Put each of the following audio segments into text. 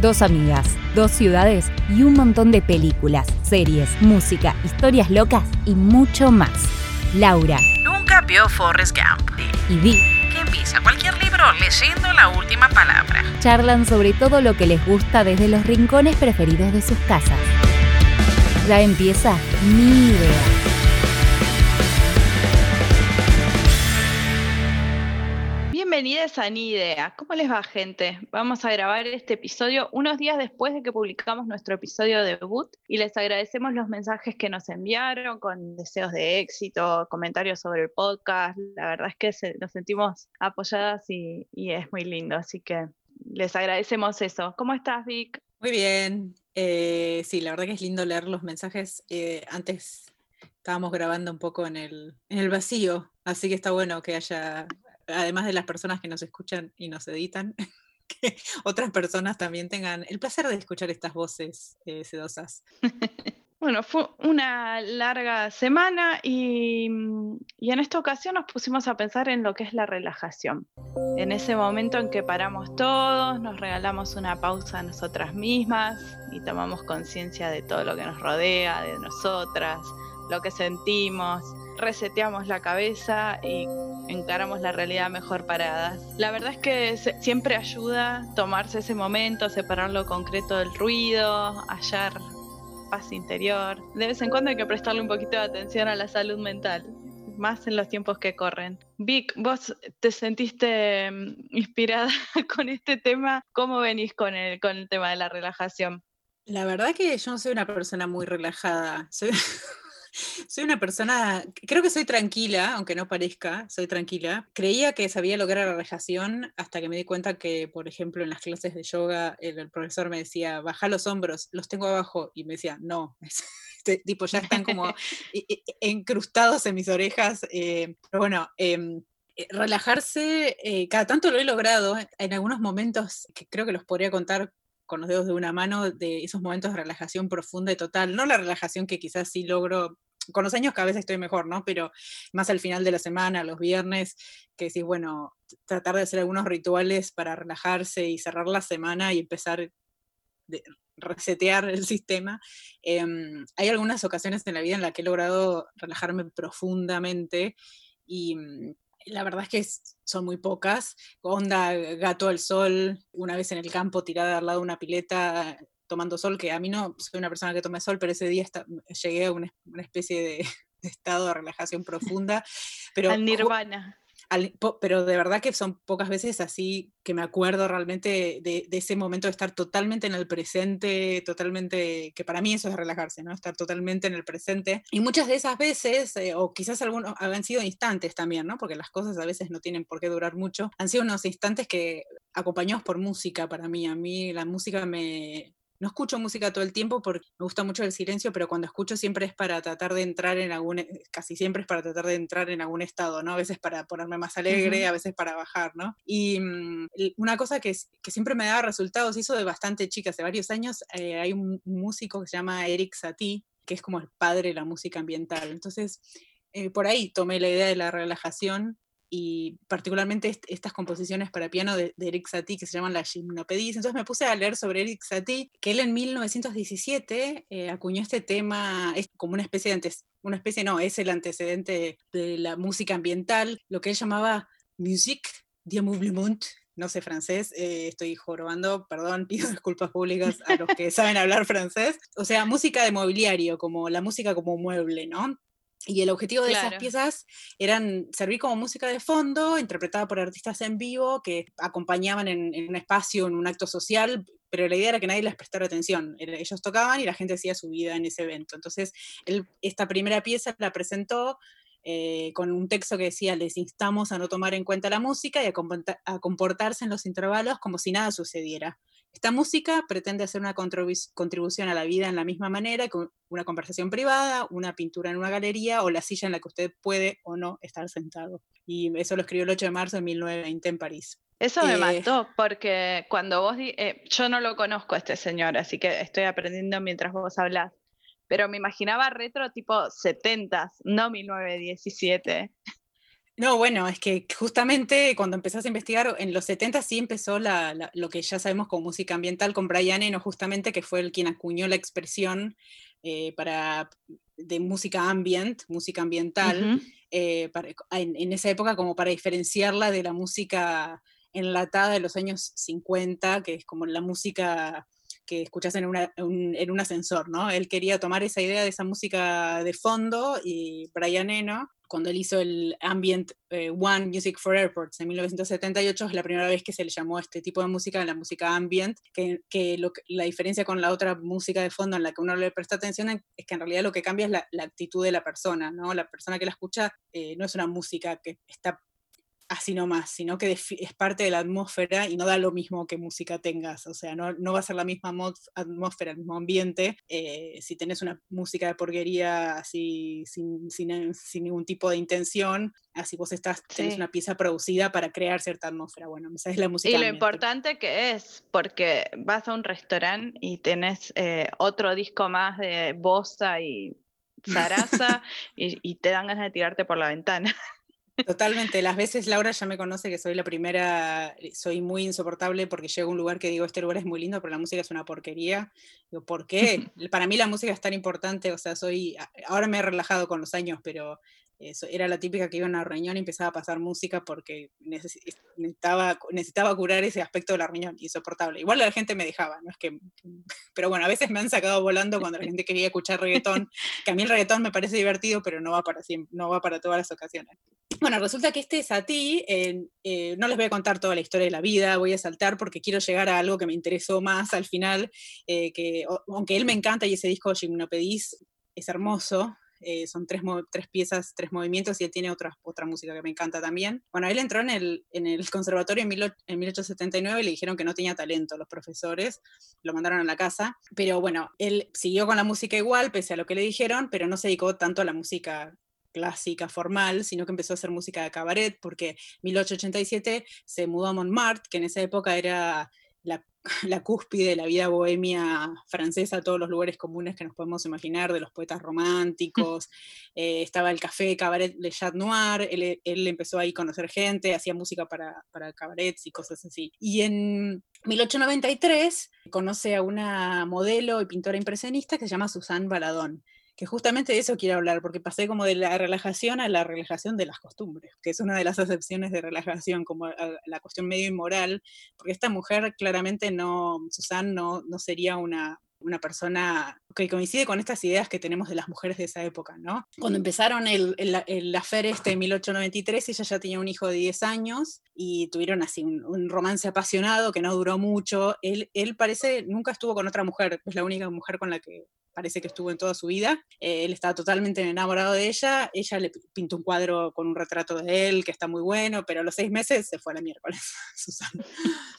Dos amigas, dos ciudades y un montón de películas, series, música, historias locas y mucho más. Laura Nunca vio Forrest Gump. y Vi Que empieza cualquier libro leyendo la última palabra. charlan sobre todo lo que les gusta desde los rincones preferidos de sus casas. Ya empieza mi idea. Bienvenidas a Ni. ¿Cómo les va, gente? Vamos a grabar este episodio unos días después de que publicamos nuestro episodio de debut y les agradecemos los mensajes que nos enviaron con deseos de éxito, comentarios sobre el podcast. La verdad es que nos sentimos apoyadas y, y es muy lindo, así que les agradecemos eso. ¿Cómo estás, Vic? Muy bien. Eh, sí, la verdad que es lindo leer los mensajes. Eh, antes estábamos grabando un poco en el, en el vacío, así que está bueno que haya, además de las personas que nos escuchan y nos editan, que otras personas también tengan el placer de escuchar estas voces eh, sedosas. Bueno, fue una larga semana y, mm, y en esta ocasión nos pusimos a pensar en lo que es la relajación. En ese momento en que paramos todos, nos regalamos una pausa a nosotras mismas y tomamos conciencia de todo lo que nos rodea, de nosotras, lo que sentimos, reseteamos la cabeza y encaramos la realidad mejor paradas. La verdad es que siempre ayuda tomarse ese momento, separar lo concreto del ruido, hallar paz interior. De vez en cuando hay que prestarle un poquito de atención a la salud mental, más en los tiempos que corren. Vic, vos te sentiste mm, inspirada con este tema. ¿Cómo venís con el, con el tema de la relajación? La verdad que yo no soy una persona muy relajada. Soy una persona, creo que soy tranquila, aunque no parezca, soy tranquila. Creía que sabía lograr la relajación hasta que me di cuenta que, por ejemplo, en las clases de yoga, el, el profesor me decía, baja los hombros, los tengo abajo. Y me decía, no. Este, tipo, ya están como e- e- encrustados en mis orejas. eh, pero bueno, em, eh, relajarse, eh, cada tanto lo he logrado en algunos momentos que creo que los podría contar con los dedos de una mano de esos momentos de relajación profunda y total. No la relajación que quizás sí logro, con los años cada vez estoy mejor, ¿no? Pero más al final de la semana, los viernes, que decís, bueno, tratar de hacer algunos rituales para relajarse y cerrar la semana y empezar de resetear el sistema. Em, hay algunas ocasiones en la vida en las que he logrado relajarme profundamente y mm, la verdad es que son muy pocas. Onda gato al sol, una vez en el campo tirada al lado de una pileta tomando sol, que a mí no soy una persona que tome sol, pero ese día esta- llegué a una, una especie de, de estado de relajación profunda. Pero Al nirvana. al- pero de verdad que son pocas veces así que me acuerdo realmente de, de ese momento de estar totalmente en el presente, totalmente, que para mí eso es relajarse, ¿no? Estar totalmente en el presente. Y muchas de esas veces, eh, o quizás algunos han sido instantes también, ¿no? Porque las cosas a veces no tienen por qué durar mucho, han sido unos instantes que acompañados por música para mí. A mí la música me, no escucho música todo el tiempo porque me gusta mucho el silencio, pero cuando escucho siempre es para tratar de entrar en algún, e- casi siempre es para tratar de entrar en algún estado, ¿no? A veces para ponerme más alegre, a veces para bajar, ¿no? Y mm, una cosa que, siempre me daba resultados, hizo de bastante chica, hace varios años, eh, hay un un músico que se llama Eric Satie, que es como el padre de la música ambiental. Entonces, eh, por ahí tomé la idea de la relajación y particularmente est- estas composiciones para piano de, de Eric Satie que se llaman las gimnopédies. Entonces me puse a leer sobre Eric Satie, que él en 1917 eh, acuñó este tema, es como una especie de antes, una especie no, es el antecedente de la música ambiental, lo que él llamaba musique d'ameublement, no sé francés, eh, estoy jorobando, perdón, pido disculpas públicas a los que saben hablar francés. O sea, música de mobiliario, como la música como mueble, ¿no? Y el objetivo de Claro. esas piezas eran servir como música de fondo, interpretada por artistas en vivo que acompañaban en, en un espacio, en un acto social, pero la idea era que nadie les prestara atención. Ellos tocaban y la gente hacía su vida en ese evento. Entonces, él, esta primera pieza la presentó eh, con un texto que decía, les instamos a no tomar en cuenta la música y a, a comportarse en los intervalos como si nada sucediera. Esta música pretende hacer una contribu- contribución a la vida en la misma manera que una conversación privada, una pintura en una galería o la silla en la que usted puede o no estar sentado. Y eso lo escribió el 8 de marzo de 1920 en París. Eso me Eh, mató porque cuando vos, eh, yo no lo conozco a este señor, así que estoy aprendiendo mientras vos hablas, pero me imaginaba retro tipo 70s, no 1917. No, bueno, es que justamente cuando empezás a investigar, en los 70 sí empezó lo que ya sabemos como música ambiental con Brian Eno, justamente, que fue el quien acuñó la expresión eh, para, de música ambient, música ambiental, eh, en, esa época como para diferenciarla de la música enlatada de los años 50, que es como la música que escuchas en, un ascensor, ¿no? Él quería tomar esa idea de esa música de fondo y Brian Eno cuando él hizo el Ambient eh, One Music for Airports en 1978, es la primera vez que se le llamó a este tipo de música la música ambient, que, la diferencia con la otra música de fondo en la que uno le presta atención es que en realidad lo que cambia es la, la actitud de la persona, ¿no? La persona que la escucha eh, no es una música que está así nomás, sino que es parte de la atmósfera y no da lo mismo que música tengas, o sea, no, no va a ser la misma atmósfera, el mismo ambiente, eh, si tenés una música de porquería así sin, sin, sin, ningún tipo de intención, así vos estás, tenés una pieza producida para crear cierta atmósfera, bueno, esa es la música. Y lo importante que es, porque vas a un restaurante y tenés eh, otro disco más de Bossa y Sarasa y, y te dan ganas de tirarte por la ventana. Totalmente, las veces Laura ya me conoce que soy la primera, eh, soy muy insoportable porque llego a un lugar que digo, este lugar es muy lindo, pero la música es una porquería. Digo, ¿por qué? Para mí la música es tan importante, o sea, soy, ahora me he relajado con los años, pero eso, era la típica que iba a una reunión y empezaba a pasar música porque necesitaba, necesitaba curar ese aspecto de la reunión, insoportable. Igual la gente me dejaba, no es que, pero bueno, a veces me han sacado volando cuando la gente quería escuchar reggaetón, que a mí el reggaetón me parece divertido, pero no va para, no va para todas las ocasiones. Bueno, resulta que este es a ti, eh, no les voy a contar toda la historia de la vida, voy a saltar porque quiero llegar a algo que me interesó más al final, eh, que aunque él me encanta y ese disco Gimnopedis es hermoso, eh, son tres, tres piezas, tres movimientos y él tiene otra, otra música que me encanta también. Bueno, él entró en el, en el conservatorio en, en 1879 y le dijeron que no tenía talento los profesores, lo mandaron a la casa, pero bueno, él siguió con la música igual, pese a lo que le dijeron, pero no se dedicó tanto a la música clásica formal, sino que empezó a hacer música de cabaret, porque en 1887 se mudó a Montmartre, que en esa época era la la cúspide de la vida bohemia francesa, todos los lugares comunes que nos podemos imaginar, de los poetas románticos, eh, estaba el café Cabaret Le Chat Noir, él, empezó ahí a conocer gente, hacía música para, para cabarets y cosas así. Y en 1893 conoce a una modelo y pintora impresionista que se llama Suzanne Baladón que justamente de eso quiero hablar, porque pasé como de la relajación a la relajación de las costumbres, que es una de las acepciones de relajación, como la cuestión medio inmoral, porque esta mujer claramente no, Susan no, no sería una, una persona que coincide con estas ideas que tenemos de las mujeres de esa época, ¿no? Cuando empezaron el, el, el este en 1893, ella ya tenía un hijo de 10 años y tuvieron así un, un, romance apasionado que no duró mucho. Él, él parece, nunca estuvo con otra mujer, es la única mujer con la que parece que estuvo en toda su vida. Eh, él estaba totalmente enamorado de ella, ella le pintó un cuadro con un retrato de él que está muy bueno, pero a los seis meses se fue a la miércoles, Susana.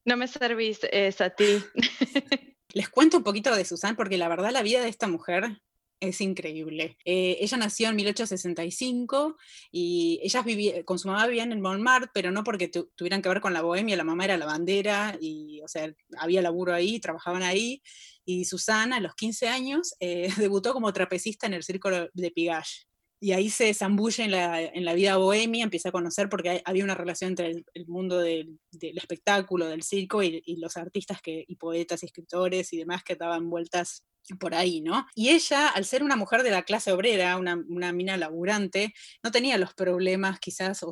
No me servís esa a ti. Les cuento un poquito de Susan porque la verdad la vida de esta mujer es increíble. Eh, ella nació en 1865 y ellas vivía, con su mamá vivían en Montmartre, pero no porque tuvieran que ver con la bohemia, la mamá era lavandera y, o sea, había laburo ahí, trabajaban ahí, y Susana, a los 15 años, eh, debutó como trapecista en el Círculo de Pigalle. Y ahí se zambulle en la, en la vida bohemia, empieza a conocer porque había una relación entre el, mundo del, espectáculo, del circo y, y, los artistas que, y poetas y escritores y demás que daban vueltas por ahí, ¿no? Y ella, al ser una mujer de la clase obrera, una, mina laburante, no tenía los problemas quizás, o,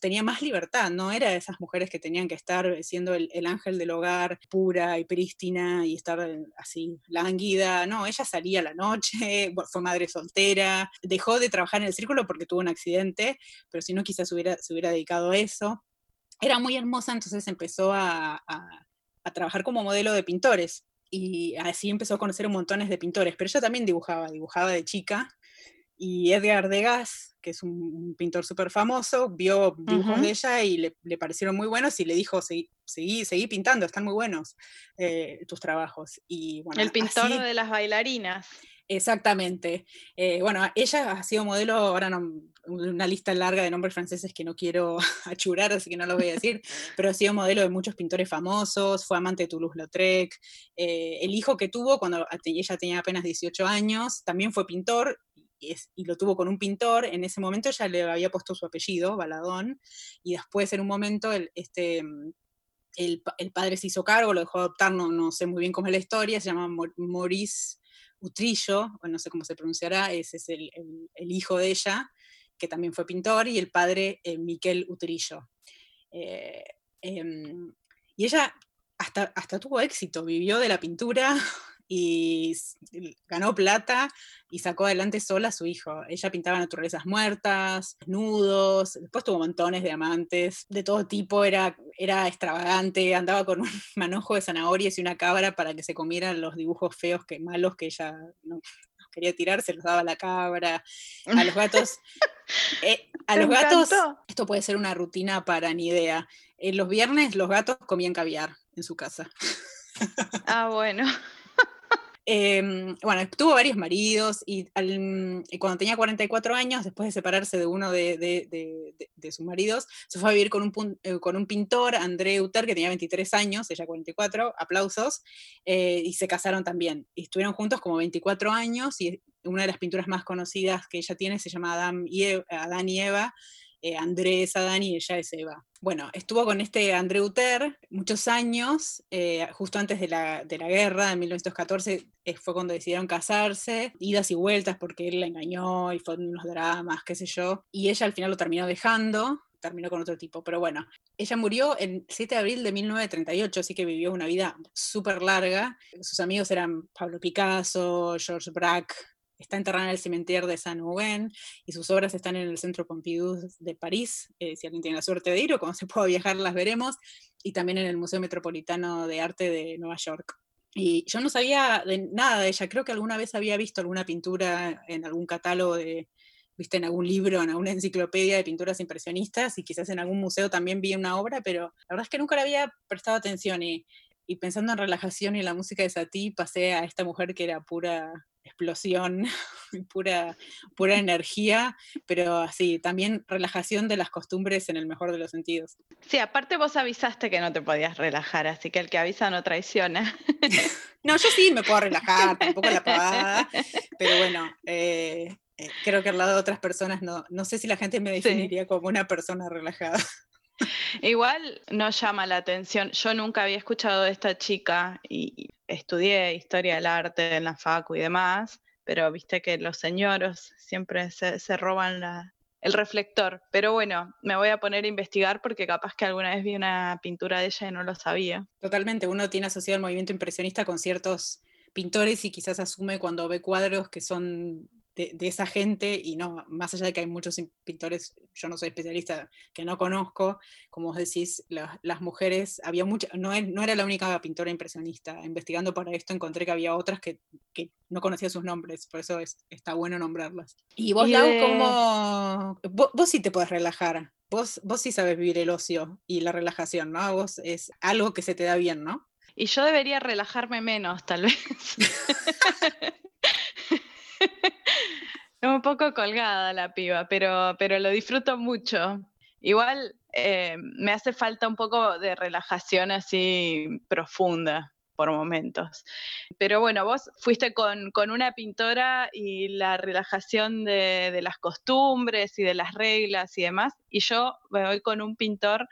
tenía más libertad, no era de esas mujeres que tenían que estar siendo el, ángel del hogar, pura y prístina, y estar eh, así lánguida, no, ella salía la noche, fue madre soltera, dejó de trabajar en el círculo porque tuvo un accidente, pero si no quizás hubiera, se hubiera dedicado a eso. Era muy hermosa, entonces empezó a trabajar como modelo de pintores y así empezó a conocer un montones de pintores, pero ella también dibujaba, dibujaba de chica, y Edgar Degas, que es un, pintor súper famoso, vio dibujos de ella y le, parecieron muy buenos y le dijo, seguí, seguí, pintando, están muy buenos eh, tus trabajos. Y, bueno, El pintor de las bailarinas. Exactamente. Eh, bueno, ella ha sido modelo, ahora no, una lista larga de nombres franceses que no quiero achurar, así que no lo voy a decir, pero ha sido modelo de muchos pintores famosos, fue amante de Toulouse-Lautrec. Eh, el hijo que tuvo cuando ella tenía apenas 18 años también fue pintor y, lo tuvo con un pintor, en ese momento ya le había puesto su apellido, Baladón, y después en un momento el, este, el, padre se hizo cargo, lo dejó adoptar, no, no sé muy bien cómo es la historia, se llama Maurice Utrillo, no sé cómo se pronunciará, ese es el, hijo de ella, que también fue pintor, y el padre eh, Miquel Utrillo. Eh, em, y ella hasta, hasta tuvo éxito, vivió de la pintura, y ganó plata y sacó adelante sola a su hijo. Ella pintaba naturalezas muertas, desnudos, después tuvo montones de amantes de todo tipo, era, era extravagante, andaba con un manojo de zanahorias y una cabra para que se comieran los dibujos feos, que malos que ella no, quería tirar, se los daba a la cabra, a los gatos. Eh, a los gatos, esto puede ser una rutina para ni idea. En los viernes los gatos comían caviar en su casa. Ah, bueno. Em, bueno, tuvo varios maridos y, cuando tenía 44 años, después de separarse de uno de, sus maridos, se fue a vivir con un, eh, pintor, André Uter, que tenía 23 años, ella 44, aplausos, eh, y se casaron también. Y estuvieron juntos como 24 años y una de las pinturas más conocidas que ella tiene se llama Adán y Adán y Eva eh, Andrés Adán y ella es Eva. Bueno, estuvo con este André Uter muchos años, eh, justo antes de la, guerra, en 1914 eh, fue cuando decidieron casarse, idas y vueltas porque él la engañó y fueron unos dramas, qué sé yo, y ella al final lo terminó dejando, terminó con otro tipo, pero bueno, ella murió el 7 de abril de 1938, así que vivió una vida súper larga. Sus amigos eran Pablo Picasso, George Braque, Está enterrada en el cementerio de Saint-Ouen y sus obras están en el Centro Pompidou de París. Eh, si alguien tiene la suerte de ir o cuando se pueda viajar las veremos. Y también en el Museo Metropolitano de Arte de Nueva York. Y yo no sabía de nada de ella. Creo que alguna vez había visto alguna pintura en algún catálogo de, viste, en algún libro, en alguna enciclopedia de pinturas impresionistas y quizás en algún museo también vi una obra, pero la verdad es que nunca le había prestado atención y, y pensando en relajación y la música de Satie pasé a esta mujer que era pura explosión, pura, pura energía, pero así, también relajación de las costumbres en el mejor de los sentidos. Sí, aparte vos avisaste que no te podías relajar, así que el que avisa no traiciona. no, yo sí me puedo relajar, tampoco la pavada, pero bueno, eh, eh, creo que al lado de otras personas no, no sé si la gente me definiría como una persona relajada. Igual no llama la atención. Yo nunca había escuchado de esta chica y estudié historia del arte en la facu y demás, pero viste que los señoros siempre se, roban el reflector. Pero bueno, me voy a poner a investigar porque capaz que alguna vez vi una pintura de ella y no lo sabía. Totalmente, uno tiene asociado el movimiento impresionista con ciertos pintores y quizás asume cuando ve cuadros que son de, esa gente, y no, más allá de que hay muchos pintores, yo no soy especialista, que no conozco, como vos decís, las mujeres, había muchas, no, no, era la única pintora impresionista, investigando para esto encontré que había otras que, que no conocía sus nombres, por eso es, está bueno nombrarlas. Y vos, Lau, como, vos, sí te puedes relajar, vos, vos sí sabes vivir el ocio y la relajación, ¿no? Vos es algo que se te da bien, ¿no? Y yo debería relajarme menos, tal vez. Un poco colgada la piba, pero, pero lo disfruto mucho. Igual eh, me hace falta un poco de relajación así profunda por momentos. Pero bueno, vos fuiste con, una pintora y la relajación de, de, las costumbres y de las reglas y demás, y yo me voy con un pintor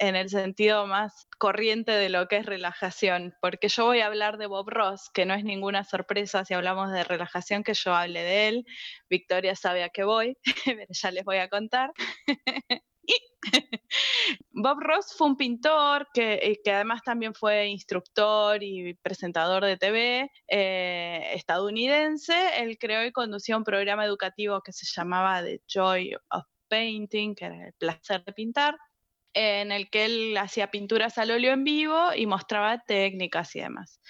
en el sentido más corriente de lo que es relajación, porque yo voy a hablar de Bob Ross, que no es ninguna sorpresa si hablamos de relajación que yo hable de él. Victoria sabe a qué voy, ya les voy a contar. Bob Ross fue un pintor que, que, además también fue instructor y presentador de TV eh, estadounidense. Él creó y conducía un programa educativo que se llamaba The Joy of Painting, que era el placer de pintar en el que él hacía pinturas al óleo en vivo y mostraba técnicas y demás.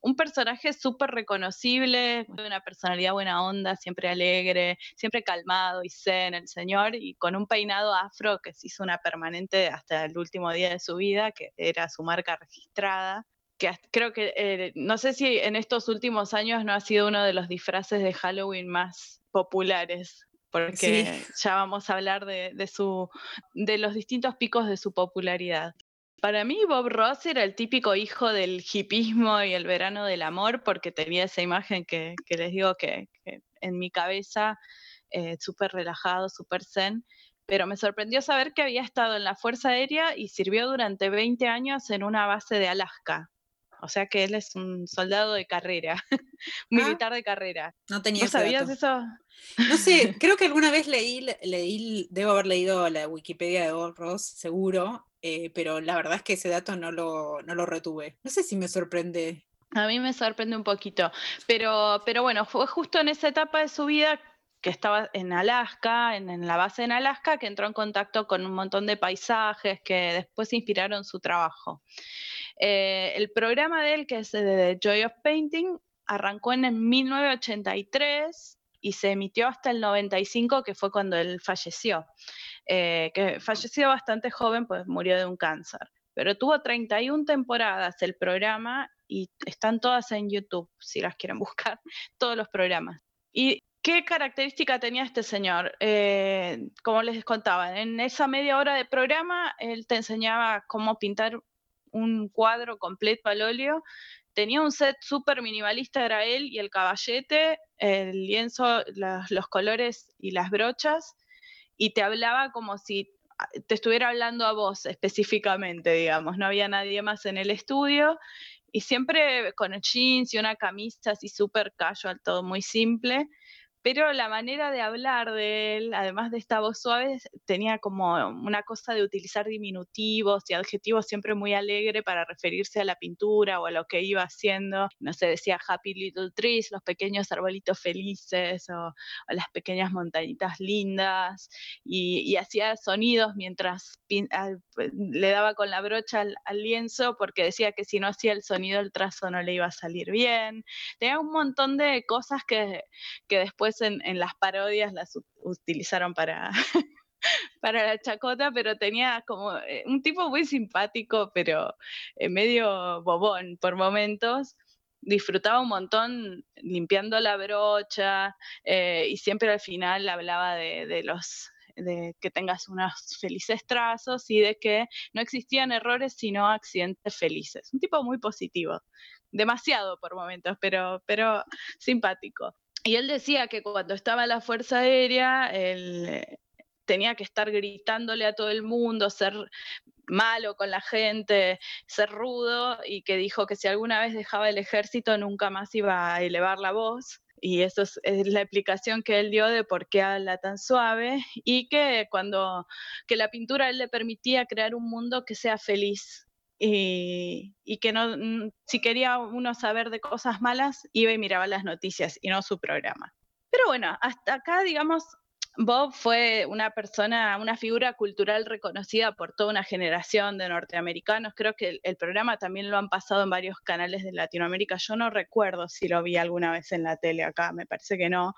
Un personaje súper reconocible, una personalidad buena onda, siempre alegre, siempre calmado y zen el señor, y con un peinado afro que se hizo una permanente hasta el último día de su vida, que era su marca registrada que creo que, eh, no sé si en estos últimos años no ha sido uno de los disfraces de Halloween más populares porque ya vamos a hablar de, su, de los distintos picos de su popularidad. Para mí Bob Ross era el típico hijo del hipismo y el verano del amor porque tenía esa imagen que, les digo que, en mi cabeza, eh, súper relajado, súper zen. Pero me sorprendió saber que había estado en la Fuerza Aérea y sirvió durante 20 años en una base de Alaska. O sea que él es un soldado de carrera, militar de carrera. No tenía ¿No sabías eso? No sé, creo que alguna vez leí, leí, debo haber leído la Wikipedia de Bob Ross, seguro, eh, pero la verdad es que ese dato no lo, no lo retuve. No sé si me sorprende. A mí me sorprende un poquito, pero, pero bueno, fue justo en esa etapa de su vida que estaba en Alaska, en, la base en Alaska, que entró en contacto con un montón de paisajes que después inspiraron su trabajo. Eh, el programa de él, que es de Joy of Painting, arrancó en 1983 y se emitió hasta el 95, que fue cuando él falleció. Eh, que falleció bastante joven, pues murió de un cáncer. Pero tuvo 31 temporadas el programa y están todas en YouTube, si las quieren buscar, todos los programas. Y ¿Qué característica tenía este señor? Eh, como les contaba, en esa media hora de programa, él te enseñaba cómo pintar un cuadro completo al óleo. Tenía un set súper minimalista, era él y el caballete, el lienzo, los colores y las brochas, y te hablaba como si te estuviera hablando a vos específicamente, digamos, no había nadie más en el estudio, y siempre con jeans y una camisa así súper casual, todo muy simple pero la manera de hablar de él, además de esta voz suave, tenía como una cosa de utilizar diminutivos y adjetivos siempre muy alegre para referirse a la pintura o a lo que iba haciendo. No sé, decía Happy Little Trees, los pequeños arbolitos felices o, las pequeñas montañitas lindas, y, hacía sonidos mientras le daba con la brocha al, al lienzo porque decía que si no hacía el sonido el trazo no le iba a salir bien. Tenía un montón de cosas que, que después en, las parodias las utilizaron para, para la chacota, pero tenía como eh, un tipo muy simpático, pero eh, medio bobón por momentos. Disfrutaba un montón limpiando la brocha eh, y siempre al final hablaba de, los de que tengas unos felices trazos y de que no existían errores sino accidentes felices. Un tipo muy positivo, demasiado por momentos, pero, pero simpático. Y él decía que cuando estaba en la Fuerza Aérea, él eh, tenía que estar gritándole a todo el mundo, ser malo con la gente, ser rudo, y que dijo que si alguna vez dejaba el ejército nunca más iba a elevar la voz. Y eso es, la explicación que él dio de por qué habla tan suave y que cuando que la pintura él le permitía crear un mundo que sea feliz, y, que no, mm, si quería uno saber de cosas malas, iba y miraba las noticias y no su programa. Pero bueno, hasta acá, digamos, Bob fue una persona, una figura cultural reconocida por toda una generación de norteamericanos. Creo que el, programa también lo han pasado en varios canales de Latinoamérica. Yo no recuerdo si lo vi alguna vez en la tele acá, me parece que no.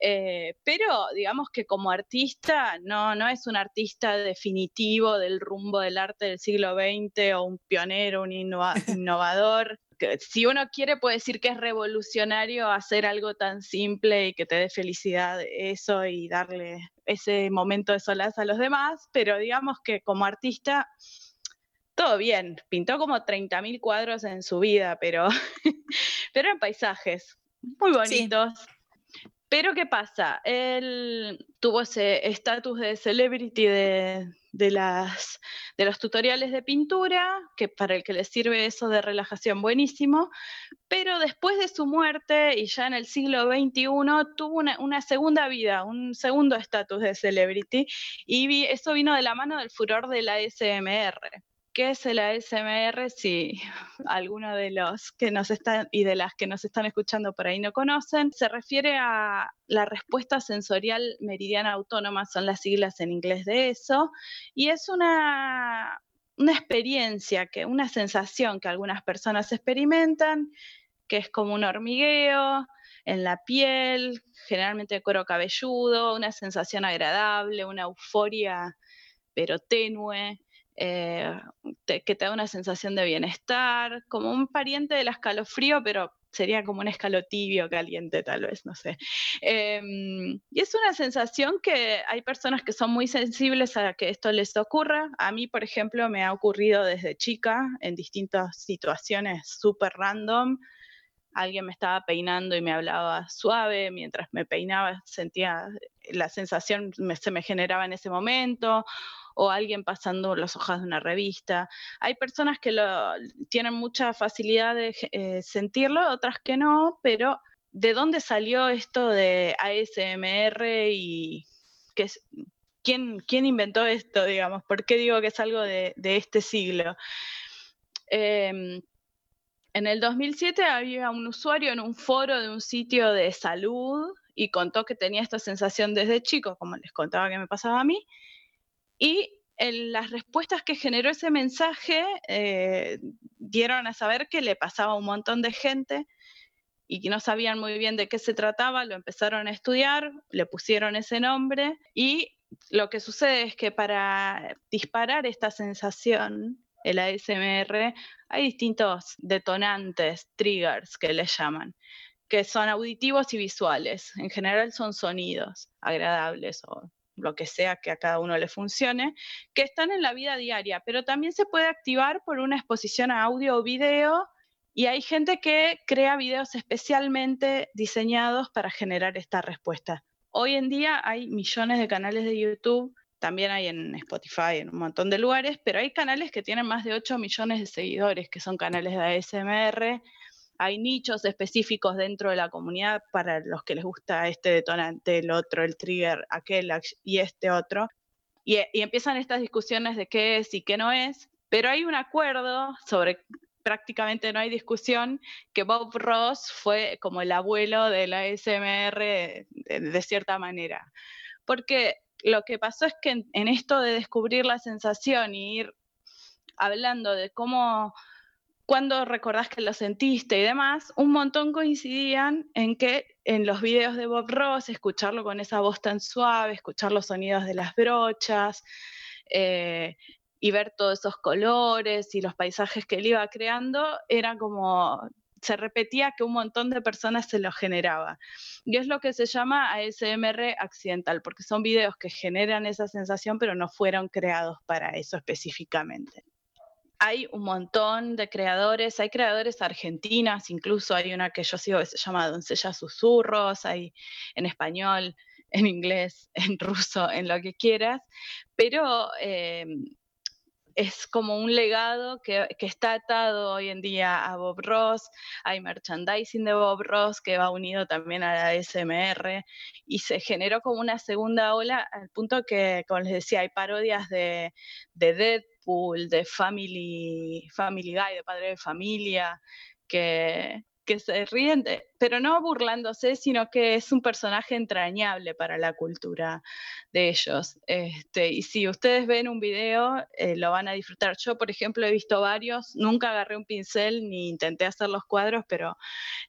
Eh, pero digamos que como artista, no, no es un artista definitivo del rumbo del arte del siglo XX o un pionero, un innovador si uno quiere puede decir que es revolucionario hacer algo tan simple y que te dé felicidad eso y darle ese momento de solaz a los demás, pero digamos que como artista, todo bien, pintó como 30.000 cuadros en su vida, pero, pero en paisajes muy bonitos. Pero ¿qué pasa? Él tuvo ese estatus de celebrity de, de, las, de los tutoriales de pintura, que para el que le sirve eso de relajación buenísimo, pero después de su muerte y ya en el siglo XXI tuvo una, una segunda vida, un segundo estatus de celebrity, y eso vino de la mano del furor de la SMR. ¿Qué es el ASMR? Si alguno de los que nos están y de las que nos están escuchando por ahí no conocen, se refiere a la respuesta sensorial meridiana autónoma, son las siglas en inglés de eso, y es una, una experiencia, que, una sensación que algunas personas experimentan, que es como un hormigueo en la piel, generalmente de cuero cabelludo, una sensación agradable, una euforia pero tenue, eh, que te da una sensación de bienestar, como un pariente del escalofrío, pero sería como un escalo tibio, caliente tal vez, no sé. Em, y es una sensación que hay personas que son muy sensibles a que esto les ocurra. A mí, por ejemplo, me ha ocurrido desde chica en distintas situaciones súper random. Alguien me estaba peinando y me hablaba suave, mientras me peinaba sentía la sensación se me generaba en ese momento, o alguien pasando las hojas de una revista. Hay personas que tienen mucha facilidad de eh, sentirlo, otras que no, pero ¿de dónde salió esto de ASMR y quién, quién inventó esto, digamos? ¿Por qué digo que es algo de, este siglo? Em, en el 2007 había un usuario en un foro de un sitio de salud y contó que tenía esta sensación desde chico, como les contaba que me pasaba a mí, y en las respuestas que generó ese mensaje eh, dieron a saber que le pasaba a un montón de gente y que no sabían muy bien de qué se trataba, lo empezaron a estudiar, le pusieron ese nombre y lo que sucede es que para disparar esta sensación, el ASMR, hay distintos detonantes, triggers que le llaman, que son auditivos y visuales. En general son sonidos agradables o lo que sea que a cada uno le funcione, que están en la vida diaria, pero también se puede activar por una exposición a audio o video y hay gente que crea videos especialmente diseñados para generar esta respuesta. Hoy en día hay millones de canales de YouTube, también hay en Spotify, en un montón de lugares, pero hay canales que tienen más de 8 millones de seguidores, que son canales de ASMR, hay nichos específicos dentro de la comunidad para los que les gusta este detonante, el otro, el trigger, aquel y este otro. Y, empiezan estas discusiones de qué es y qué no es, pero hay un acuerdo sobre prácticamente no hay discusión, que Bob Ross fue como el abuelo de la SMR de, cierta manera. Porque lo que pasó es que en, esto de descubrir la sensación y ir hablando de cómo cuando recordás que lo sentiste y demás, un montón coincidían en que en los videos de Bob Ross, escucharlo con esa voz tan suave, escuchar los sonidos de las brochas eh, y ver todos esos colores y los paisajes que él iba creando, era como, se repetía que un montón de personas se lo generaba. Y es lo que se llama ASMR accidental, porque son videos que generan esa sensación, pero no fueron creados para eso específicamente hay un montón de creadores, hay creadores argentinas, incluso hay una que yo sigo que se llama Doncella Susurros, hay en español, en inglés, en ruso, en lo que quieras, pero em, es como un legado que, que, está atado hoy en día a Bob Ross, hay merchandising de Bob Ross que va unido también a la SMR y se generó como una segunda ola al punto que, como les decía, hay parodias de, de Dead de Family, Family Guy, de Padre de Familia, que, que se ríen, pero no burlándose, sino que es un personaje entrañable para la cultura de ellos. Este, y si ustedes ven un video, eh, lo van a disfrutar. Yo, por ejemplo, he visto varios, nunca agarré un pincel ni intenté hacer los cuadros, pero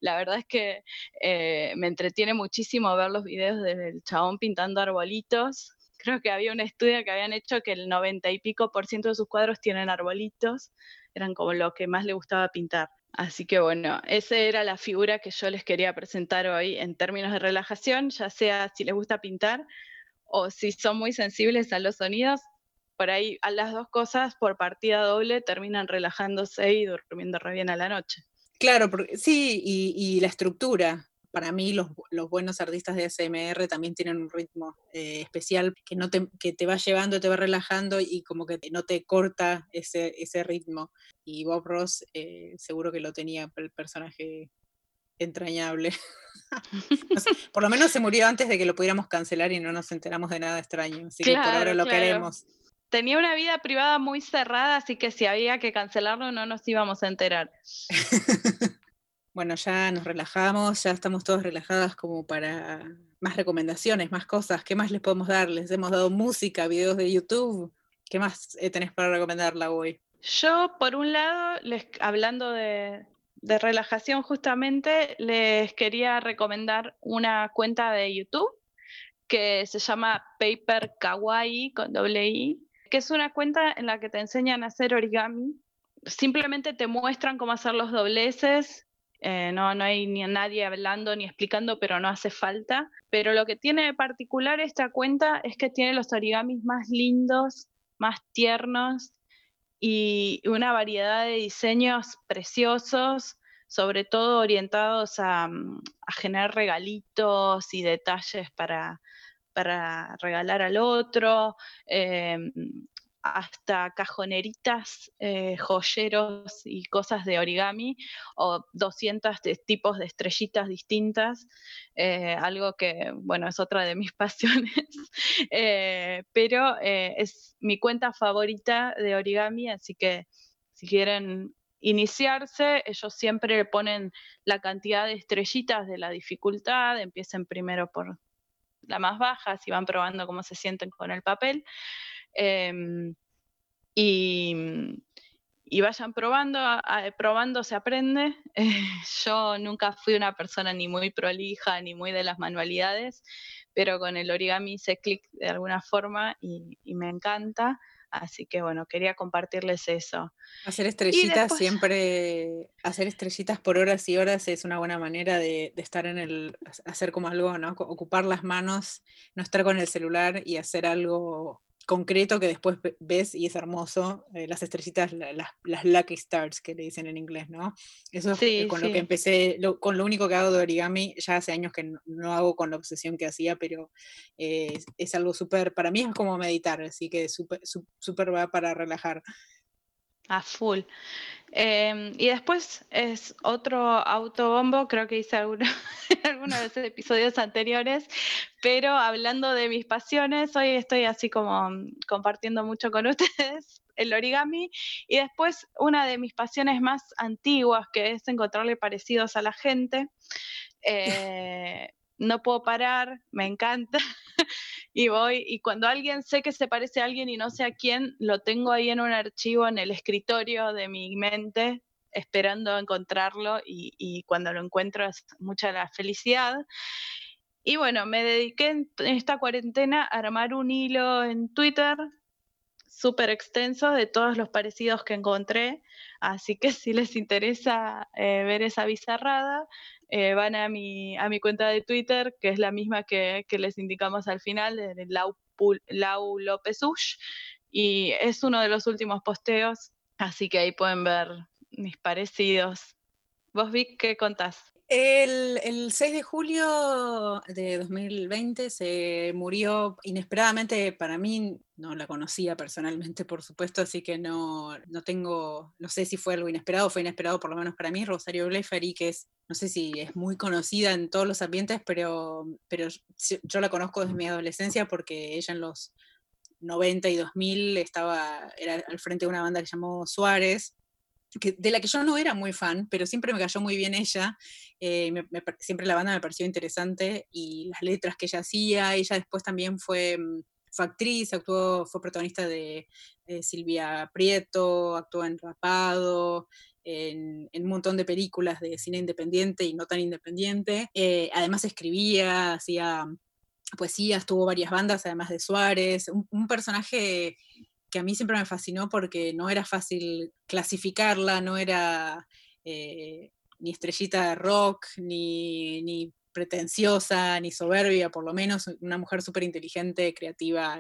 la verdad es que eh, me entretiene muchísimo ver los videos del chabón pintando arbolitos creo que había un estudio que habían hecho que el 90 y pico por ciento de sus cuadros tienen arbolitos, eran como lo que más le gustaba pintar. Así que bueno, esa era la figura que yo les quería presentar hoy en términos de relajación, ya sea si les gusta pintar o si son muy sensibles a los sonidos, por ahí a las dos cosas por partida doble terminan relajándose y durmiendo re bien a la noche. Claro, sí, y la estructura, para mí los, buenos artistas de SMR también tienen un ritmo eh, especial que, no te, que te va llevando, te va relajando y como que no te corta ese, ese ritmo. Y Bob Ross eh, seguro que lo tenía el personaje entrañable. por lo menos se murió antes de que lo pudiéramos cancelar y no nos enteramos de nada extraño. Así que por ahora lo queremos. Tenía una vida privada muy cerrada, así que si había que cancelarlo no nos íbamos a enterar. bueno, ya nos relajamos, ya estamos todos relajadas como para más recomendaciones, más cosas. ¿Qué más les podemos dar? Les hemos dado música, videos de YouTube. ¿Qué más eh, tenés para recomendarla hoy? Yo, por un lado, les, hablando de, de relajación justamente, les quería recomendar una cuenta de YouTube que se llama Paper Kawaii con doble I, que es una cuenta en la que te enseñan a hacer origami. Simplemente te muestran cómo hacer los dobleces eh, no, no hay ni nadie hablando ni explicando, pero no hace falta. Pero lo que tiene de particular esta cuenta es que tiene los origamis más lindos, más tiernos y una variedad de diseños preciosos. sobre todo orientados a, mm, generar regalitos y detalles para, para regalar al otro, em, hasta cajoneritas, eh, joyeros y cosas de origami, o 200 tipos de estrellitas distintas, eh, algo que, bueno, es otra de mis pasiones, eh, pero es mi cuenta favorita de origami, así que si quieren iniciarse, ellos siempre ponen la cantidad de estrellitas de la dificultad, empiecen primero por la más baja, si van probando cómo se sienten con el papel. Em, y, vayan probando, probando se aprende. yo nunca fui una persona ni muy prolija ni muy de las manualidades, pero con el origami hice clic de alguna forma y, me encanta. Así que bueno, quería compartirles eso. Hacer estrellitas siempre, hacer estrellitas por horas y horas es una buena manera de, de, estar en el, hacer como algo, ¿no? Ocupar las manos, no estar con el celular y hacer algo concreto que después ves y es hermoso, eh, las estrellitas, las, lucky stars que le dicen en inglés, ¿no? Eso es con lo que empecé, con lo único que hago de origami, ya hace años que no, hago con la obsesión que hacía, pero eh, es algo súper, para mí es como meditar, así que súper va para relajar. A full. Em, y después es otro autobombo, creo que hice alguna, algunos de los episodios anteriores, pero hablando de mis pasiones, hoy estoy así como compartiendo mucho con ustedes el origami y después una de mis pasiones más antiguas que es encontrarle parecidos a la gente. Eh, no puedo parar, me encanta. Y voy, y cuando alguien sé que se parece a alguien y no sé a quién, lo tengo ahí en un archivo en el escritorio de mi mente, esperando encontrarlo y, cuando lo encuentro es mucha la felicidad. Y bueno, me dediqué en esta cuarentena a armar un hilo en Twitter súper extenso de todos los parecidos que encontré, así que si les interesa eh, ver esa bizarrada, eh, van a mi, a mi cuenta de Twitter, que es la misma que, les indicamos al final, de Lau, Lau López Ush, y es uno de los últimos posteos, así que ahí pueden ver mis parecidos. ¿Vos, Vic, qué contás? El, 6 de julio de 2020 se murió inesperadamente para mí, no la conocía personalmente, por supuesto, así que no, no tengo, no sé si fue algo inesperado, fue inesperado por lo menos para mí, Rosario Blefari, que es, no sé si es muy conocida en todos los ambientes, pero, pero yo la conozco desde mi adolescencia porque ella en los 90 y 2000 estaba, era al frente de una banda que se llamó Suárez, de la que yo no era muy fan, pero siempre me cayó muy bien ella. Eh, siempre la banda me pareció interesante y las letras que ella hacía. Ella después también fue, mm, actriz, actuó, fue protagonista de Silvia Prieto, actuó en Rapado, en, un montón de películas de cine independiente y no tan independiente. Eh, además escribía, hacía poesías, tuvo varias bandas, además de Suárez. un personaje que a mí siempre me fascinó porque no era fácil clasificarla, no era eh, ni estrellita de rock, ni, pretenciosa, ni soberbia, por lo menos una mujer súper inteligente, creativa,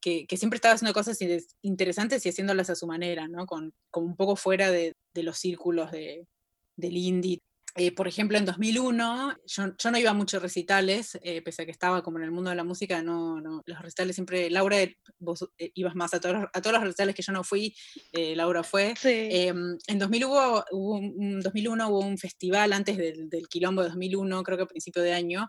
que, siempre estaba haciendo cosas interesantes y haciéndolas a su manera, ¿no? Con, como un poco fuera de, los círculos de, del indie eh, por ejemplo, en 2001, yo, no iba a muchos recitales, eh, pese a que estaba como en el mundo de la música, no, no los recitales siempre, Laura, vos eh, ibas más a todos, a todos los recitales que yo no fui, Laura fue. Em, en 2000 hubo, un, 2001 hubo un festival antes del, del, quilombo de 2001, creo que a principio de año,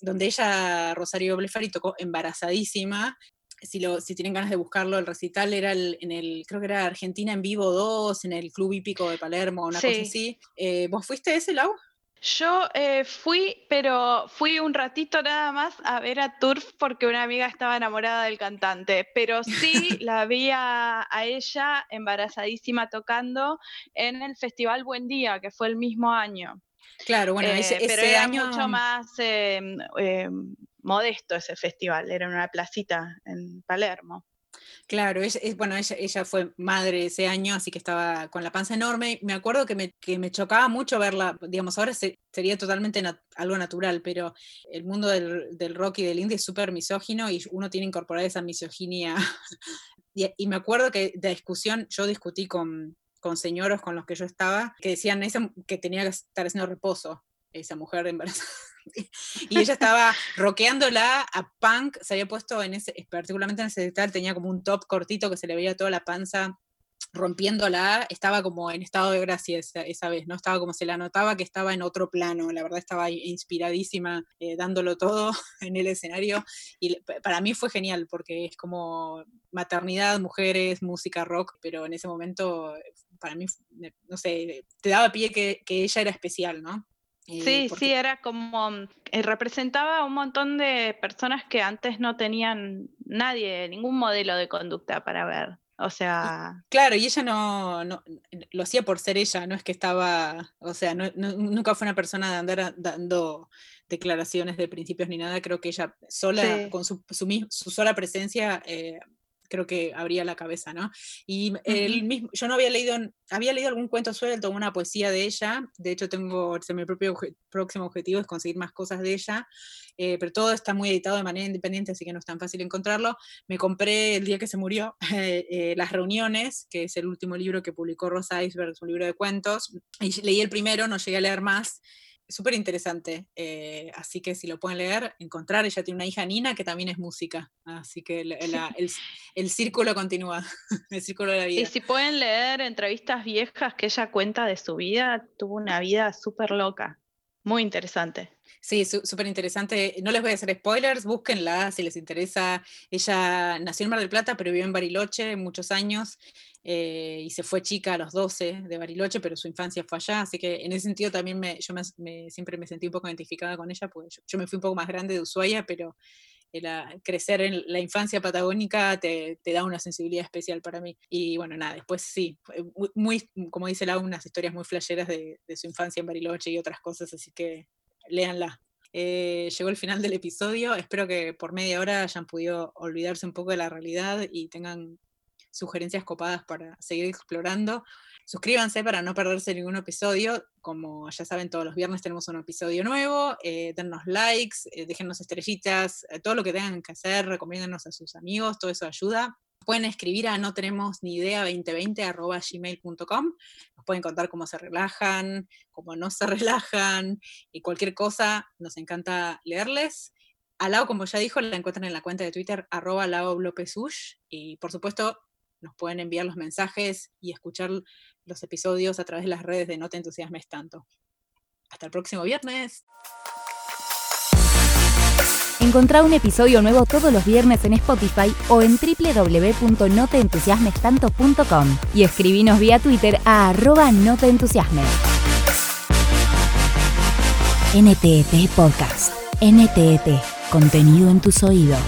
donde ella, Rosario Blefari, tocó embarazadísima si, lo, si tienen ganas de buscarlo, el recital era en el, creo que era Argentina en Vivo 2, en el Club Hípico de Palermo, una cosa así. Eh, ¿Vos fuiste a ese, Lau? Yo eh, fui, pero fui un ratito nada más a ver a Turf porque una amiga estaba enamorada del cantante, pero sí la vi a, ella embarazadísima tocando en el Festival Buen Día, que fue el mismo año. Claro, bueno, ese, eh, pero era mucho más em, em, modesto ese festival, era en una placita en Palermo. Claro, es, bueno, ella, fue madre ese año, así que estaba con la panza enorme. Me acuerdo que me, que me chocaba mucho verla, digamos, ahora sería totalmente algo natural, pero el mundo del, del rock y del indie es súper misógino y uno tiene que incorporar esa misoginia. y, y, me acuerdo que de discusión, yo discutí con, con señoros con los que yo estaba que decían que tenía que estar haciendo reposo esa mujer embarazada. y ella estaba roqueándola a punk, se había puesto en ese, particularmente en ese detalle, tenía como un top cortito que se le veía toda la panza rompiéndola, estaba como en estado de gracia esa, vez, ¿no? Estaba como se la notaba que estaba en otro plano, la verdad estaba inspiradísima, eh, dándolo todo en el escenario, y para mí fue genial, porque es como maternidad, mujeres, música rock, pero en ese momento, para mí, no sé, te daba pie que ella era especial, ¿no? Eh, sí, sí, era como, mm, eh, representaba a un montón de personas que antes no tenían nadie, ningún modelo de conducta para ver. O sea. Claro, y ella no, lo hacía por ser ella, no es que estaba, o sea, nunca fue una persona de andar dando declaraciones de principios ni nada, creo que ella sola, con su, su, sola presencia, eh, creo que abría la cabeza, ¿no? Y el mismo, yo no había leído, había leído algún cuento suelto, una poesía de ella, de hecho tengo, mi propio próximo objetivo es conseguir más cosas de ella, eh, pero todo está muy editado de manera independiente, así que no es tan fácil encontrarlo. Me compré el día que se murió eh, eh, Las Reuniones, que es el último libro que publicó Rosa Iceberg, un libro de cuentos, y leí el primero, no llegué a leer más, súper interesante. Eh, así que si lo pueden leer, encontrar. Ella tiene una hija Nina que también es música. Así que el, círculo continúa, el círculo de la vida. Y si pueden leer entrevistas viejas que ella cuenta de su vida, tuvo una vida súper loca. Muy interesante. Sí, súper interesante. No les voy a hacer spoilers, búsquenla si les interesa. Ella nació en Mar del Plata, pero vivió en Bariloche muchos años eh, y se fue chica a los 12 de Bariloche, pero su infancia fue allá. Así que en ese sentido también me, yo me, siempre me sentí un poco identificada con ella, porque yo, me fui un poco más grande de Ushuaia, pero crecer en la infancia patagónica te, te, da una sensibilidad especial para mí. Y bueno, nada, después sí, muy, como dice la unas historias muy flasheras de, de su infancia en Bariloche y otras cosas, así que léanla. Eh, llegó el final del episodio. Espero que por media hora hayan podido olvidarse un poco de la realidad y tengan sugerencias copadas para seguir explorando. Suscríbanse para no perderse ningún episodio. Como ya saben, todos los viernes tenemos un episodio nuevo. Eh, dennos likes, eh, déjennos estrellitas, todo lo que tengan que hacer, recomiéndanos a sus amigos, todo eso ayuda. Pueden escribir a no tenemos ni idea 2020 gmail.com. Nos pueden contar cómo se relajan, cómo no se relajan y cualquier cosa. Nos encanta leerles. Alao, como ya dijo, la encuentran en la cuenta de Twitter arroba y por supuesto nos pueden enviar los mensajes y escuchar los episodios a través de las redes de No te entusiasmes tanto. Hasta el próximo viernes. Encontrá un episodio nuevo todos los viernes en Spotify o en www.noteentusiasmestanto.com y escribinos vía Twitter a arroba no te entusiasmes. NTT Podcast. NTT. Contenido en tus oídos.